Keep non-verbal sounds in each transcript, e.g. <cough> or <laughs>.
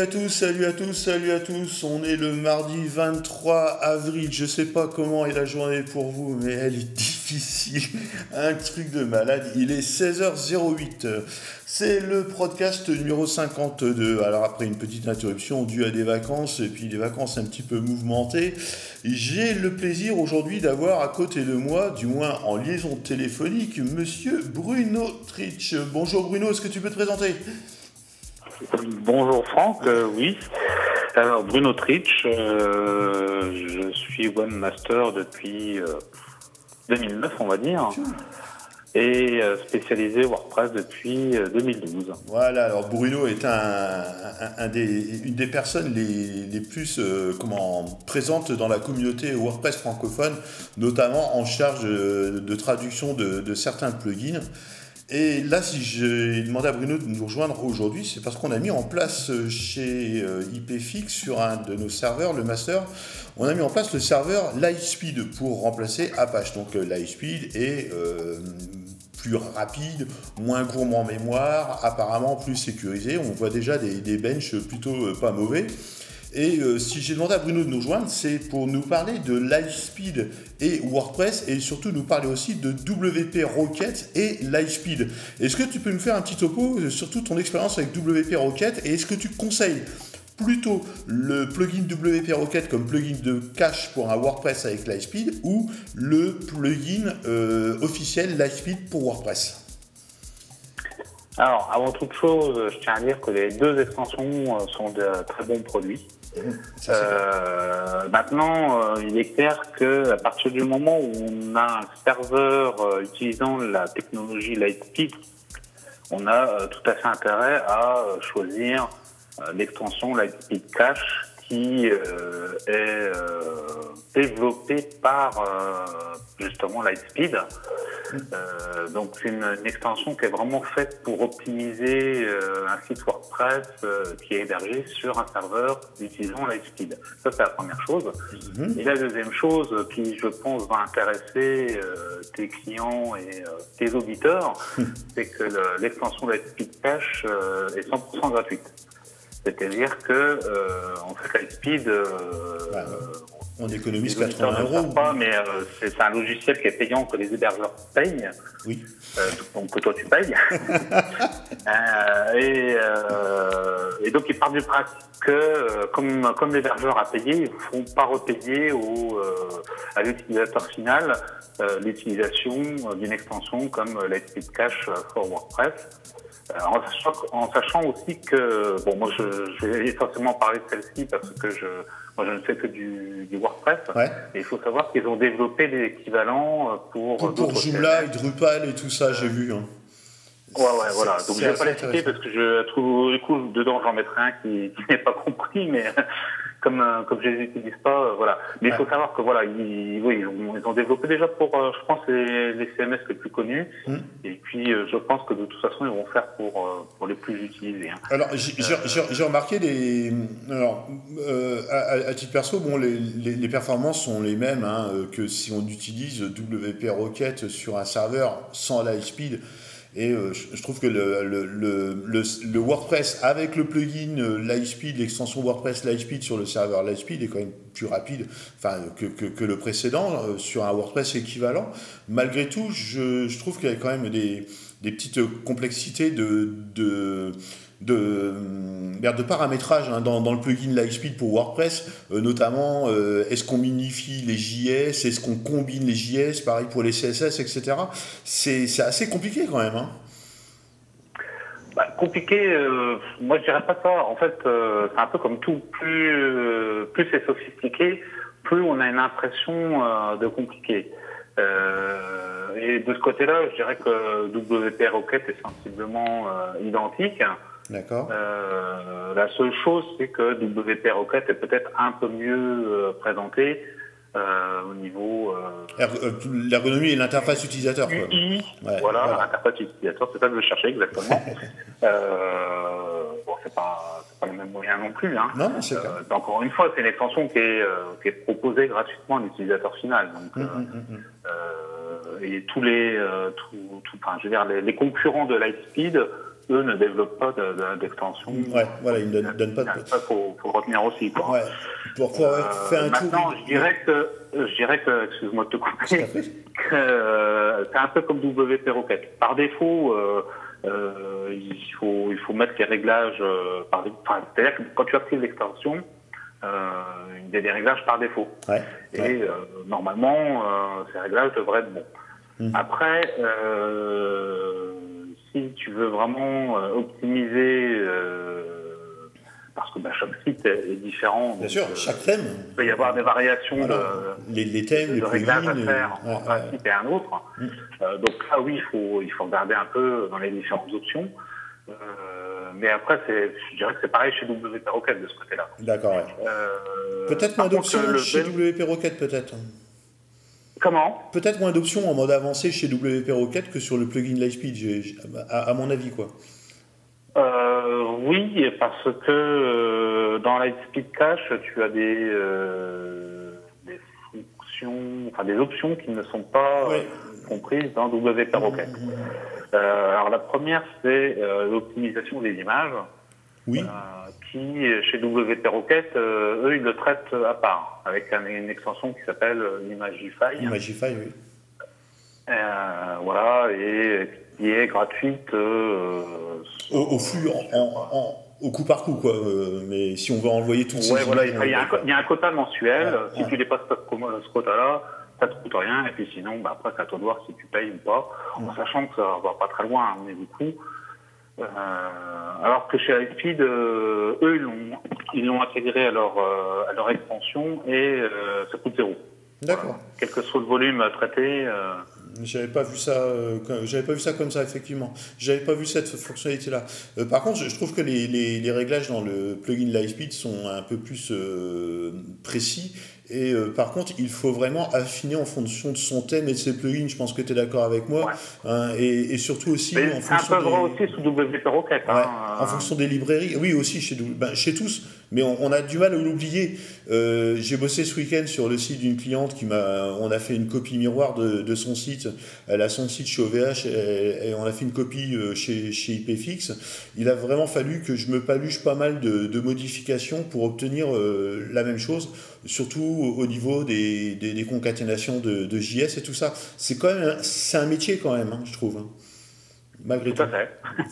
Salut à tous, salut à tous, salut à tous. On est le mardi 23 avril. Je sais pas comment est la journée pour vous, mais elle est <laughs> difficile. Un truc de malade. Il est 16h08. C'est le podcast numéro 52. Alors après une petite interruption due à des vacances et puis des vacances un petit peu mouvementées, j'ai le plaisir aujourd'hui d'avoir à côté de moi, du moins en liaison téléphonique, monsieur Bruno Tritch. Bonjour Bruno, est-ce que tu peux te présenter? Bonjour Franck, euh, oui. Alors Bruno Tritch, euh, je suis webmaster depuis 2009 euh, on va dire et spécialisé WordPress depuis 2012. Voilà, alors Bruno est une des personnes les, plus comment, présentes dans la communauté WordPress francophone, notamment en charge de, traduction de certains plugins. Et là, si j'ai demandé à Bruno de nous rejoindre aujourd'hui, c'est parce qu'on a mis en place euh, chez euh, IPFix, sur un de nos serveurs, le master, on a mis en place le serveur Lightspeed pour remplacer Apache. Donc euh, Lightspeed est plus rapide, moins gourmand en mémoire, apparemment plus sécurisé. On voit déjà des, des benches plutôt pas mauvais. Et euh, si j'ai demandé à Bruno de nous joindre, c'est pour nous parler de Lightspeed et WordPress et surtout nous parler aussi de WP Rocket et Lightspeed. Est-ce que tu peux nous faire un petit topo sur toute ton expérience avec WP Rocket et est-ce que tu conseilles plutôt le plugin WP Rocket comme plugin de cache pour un WordPress avec Lightspeed ou le plugin euh, officiel Lightspeed pour WordPress? Alors, avant toute chose, je tiens à dire que les deux extensions sont de très bons produits. Euh, maintenant, euh, il est clair que à partir du moment où on a un serveur euh, utilisant la technologie Lightspeed, on a tout à fait intérêt à choisir l'extension Lightspeed Cache qui est développée par justement Lightspeed. Euh, donc c'est une, extension qui est vraiment faite pour optimiser euh, un site WordPress euh, qui est hébergé sur un serveur utilisant Lightspeed. Ça c'est la première chose. Mhm. Et la deuxième chose qui je pense va intéresser tes clients et tes auditeurs, c'est que l'extension Lightspeed Cache est 100% gratuite. C'est-à-dire que en fait Lightspeed bah, on économise 80 euros. Pas, mais euh, c'est un logiciel qui est payant que les hébergeurs payent. Oui. Euh, donc que toi tu payes. <laughs> euh, et, euh, et, donc il part du principe que euh, comme, comme l'hébergeur a payé, ils ne font pas repayer au, euh, à l'utilisateur final l'utilisation d'une extension comme Lightspeed Cache for WordPress. En sachant, en sachant, aussi que, bon, moi je, je vais essentiellement parler de celle-ci parce que je, moi, je ne fais que du, du WordPress. Et il faut savoir qu'ils ont développé des équivalents euh, pour. Pour, pour Joomla et Drupal et tout ça, j'ai vu. Hein. Ouais, ouais, voilà. Donc, je vais pas les citer parce que je trouve, du coup, dedans, j'en mettrai un qui, <laughs> qui n'est pas compris, mais comme euh, comme je les utilise pas, euh, voilà. Mais il faut savoir que voilà, ils, oui, ils ont, ils ont développé déjà pour, euh, je pense, les, les, CMS les plus connus. Mm. Et puis, je pense que de toute façon, ils vont faire pour pour les plus utilisés. Hein. Alors, j'ai remarqué des, alors, à, à, titre perso, bon, les, les, les performances sont les mêmes hein, que si on utilise WP Rocket sur un serveur sans la speed. Et euh, je trouve que le, WordPress avec le plugin euh, Lightspeed, l'extension WordPress Lightspeed sur le serveur Lightspeed est quand même plus rapide que, que, le précédent euh, sur un WordPress équivalent. Malgré tout, je, je trouve qu'il y a quand même des, des petites complexités de, de de, de paramétrage hein, dans, dans, le plugin Lightspeed pour WordPress, euh, notamment euh, est-ce qu'on minifie les JS, est-ce qu'on combine les JS, pareil pour les CSS, etc. C'est assez compliqué quand même. Hein. Bah, compliqué, euh, moi je dirais pas ça. En fait, c'est un peu comme tout. Plus, plus c'est sophistiqué, plus on a une impression de compliqué. et de ce côté-là, je dirais que WP Rocket est sensiblement identique. D'accord. Euh, la seule chose, c'est que WP Rocket est peut-être un peu mieux euh, présenté euh, au niveau. Euh, l'ergonomie et l'interface utilisateur. Quoi. voilà, l'interface utilisateur, c'est ça que je cherchais exactement. <laughs> bon, c'est pas, pas le même moyen non plus. Hein. Non, c'est Encore une fois, c'est une extension qui est, qui est proposée gratuitement à l'utilisateur final. Donc, hum, hum, hum, et tous les, tout, tout, enfin, je veux dire, les, les concurrents de Lightspeed eux ne développent pas d'extension. De, ouais, voilà, ils ne donnent, pas de. Ça, faut, faut retenir aussi. Quoi. Ouais. Pour pouvoir euh, faire un maintenant, je dirais que, je dirais que, excuse-moi de te couper, <laughs> que euh, c'est un peu comme WP Rocket. Par défaut, euh, euh, il faut, il faut mettre les réglages par, enfin, c'est-à-dire que quand tu actives l'extension, il y a des réglages par défaut. Ouais, Et normalement, ces réglages devraient être bons. Mmh. Après, si tu veux vraiment optimiser parce que bah, chaque site est différent. Bien sûr, chaque thème. Il peut y avoir des variations voilà. de, les, les thèmes, de les réglages à faire euh, entre un site et un autre. Mm. Euh, donc là, oui, il faut, il faut regarder un peu dans les différentes options. Euh, mais après, je dirais que c'est pareil chez WP Rocket de ce côté-là. D'accord, ouais. Euh, peut-être moins d'options chez WP Rocket, peut-être. Comment Peut-être moins d'options en mode avancé chez WP Rocket que sur le plugin Lightspeed, à, à mon avis, quoi. Euh, oui, parce que euh, dans Lightspeed Cache, tu as des, euh, des fonctions, enfin des options qui ne sont pas Ouais. comprises dans WP Rocket. Euh, alors la première, c'est l'optimisation des images, Oui, qui chez WP Rocket, euh, eux, ils le traitent à part, avec un- une extension qui s'appelle Imagify. Imagify, oui. Euh, voilà, et qui est gratuite. euh, Au, au flux, en, en- en- au coup par coup, quoi. euh, mais si on veut envoyer ces Ouais, voilà, il y, a un, co- il y a un quota mensuel. Si tu dépasses pas ce, quota-là, ça te coûte rien. Et puis sinon, bah, après, c'est à toi de voir si tu payes ou pas. En sachant que ça va pas très loin, mais du coup. Euh, alors que chez Lightspeed, euh, eux, ils l'ont, ils l'ont intégré à leur, euh, à leur extension et ça coûte zéro. D'accord. Quel que soit le volume traité. euh, J'avais pas vu ça, euh, comme- j'avais pas vu ça comme ça effectivement. J'avais pas vu cette fonctionnalité-là. Euh, par contre, je, je trouve que les, les, les réglages dans le plugin Lightspeed sont un peu plus euh, précis. Et euh, par contre, il faut vraiment affiner en fonction de son thème et de ses plugins. Je pense que tu es d'accord avec moi. Ouais. Hein, et, et surtout aussi mais en c'est un fonction peu vrai des... aussi sous WP Rocket. Ouais, hein, en fonction des librairies, oui aussi chez, ben, chez tous, mais on, a du mal à l'oublier. Euh, J'ai bossé ce week-end sur le site d'une cliente qui m'a, on a fait une copie miroir de, son site. Elle a son site chez OVH et, on a fait une copie euh, chez, chez IPFix. Il a vraiment fallu que je me paluche pas mal de, modifications pour obtenir euh, la même chose, surtout au au niveau des, des, concaténations de, JS et tout ça. C'est quand même, c'est un métier quand même, hein, je trouve. Malgré Tout tout.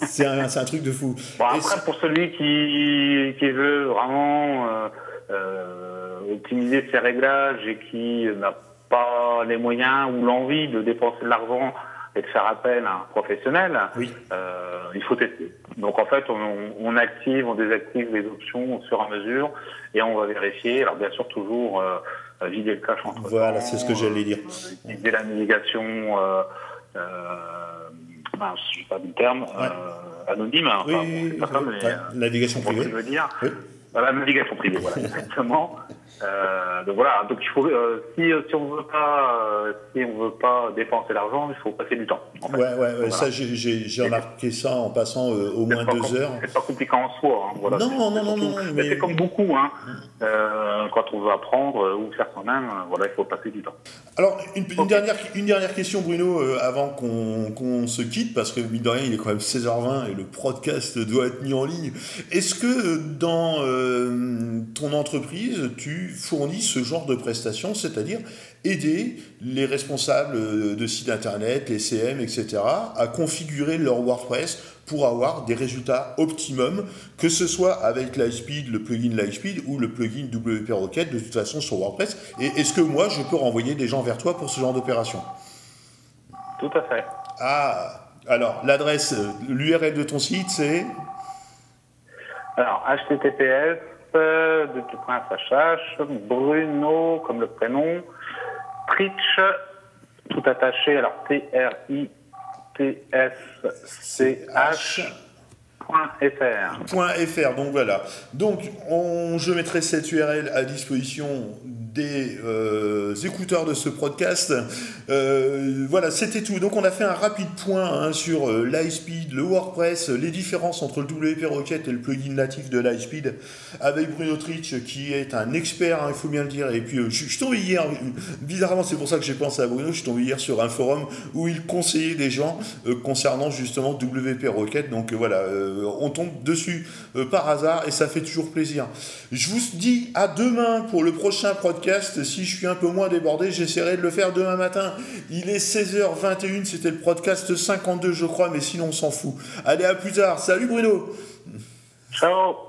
<laughs> C'est un, truc de fou. Bon, après, pour celui qui, qui veut vraiment euh, euh, optimiser ses réglages et qui n'a pas les moyens ou l'envie de dépenser de l'argent et de faire appel à un professionnel, Oui. euh, il faut tester. Donc en fait, on, on active, on désactive les options au fur et à mesure et on va vérifier. Alors bien sûr, toujours vider le cache entre Voilà, c'est ce que j'allais dire. Utiliser la navigation, euh, je sais pas du terme, Ouais. euh, anonyme. enfin, Oui, bon, oui, c'est pas ça, oui, mais, navigation privée. je veux dire. La navigation privée, voilà, <laughs> exactement. Euh, donc voilà, donc il faut, euh, si, si on veut pas, euh, si on veut pas dépenser l'argent, il faut passer du temps. En fait. Ouais, ouais, ouais, Voilà. ça j'ai- remarqué ça en passant euh, au moins deux com- heures. C'est pas compliqué en soi. Hein, voilà. Non, non, non, surtout- non, non, mais c'est comme beaucoup, hein. Euh, quand on veut apprendre euh, ou faire soi-même, euh, voilà, il faut passer du temps. Alors, une, dernière, une dernière question, Bruno, euh, avant qu'on se quitte, parce que mine de rien, il est quand même 16h20 et le podcast doit être mis en ligne. Est-ce que euh, dans euh, ton entreprise, tu fournis ce genre de prestations, c'est-à-dire aider les responsables de sites internet, les CM, etc., à configurer leur WordPress pour avoir des résultats optimum, que ce soit avec Lightspeed, le plugin Lightspeed ou le plugin WP Rocket, de toute façon sur WordPress. Et est-ce que moi, je peux renvoyer des gens vers toi pour ce genre d'opération? Tout à fait. Ah, alors l'adresse, l'URL de ton site, c'est? Alors, https, point SHH, Bruno, comme le prénom, Tritch, tout attaché, alors T-R-I-T-S-C-H, .fr. .fr, donc voilà. Donc, on- je mettrai cette URL à disposition des euh, écouteurs de ce podcast. Euh, voilà, c'était tout. Donc on a fait un rapide point hein, sur euh, l'iSpeed, le WordPress, les différences entre le WP Rocket et le plugin natif de l'iSpeed, avec Bruno Trich qui est un expert, hein, il faut bien le dire. Et puis je, suis tombé hier, bizarrement c'est pour ça que j'ai pensé à Bruno, je suis tombé hier sur un forum où il conseillait des gens concernant justement WP Rocket. Donc voilà, on tombe dessus par hasard et ça fait toujours plaisir. Je vous dis à demain pour le prochain Si je suis un peu moins débordé, j'essaierai de le faire demain matin. Il est 16h21, c'était le podcast 52, je crois, mais sinon on s'en fout. Allez, à plus tard. Salut Bruno. Ciao.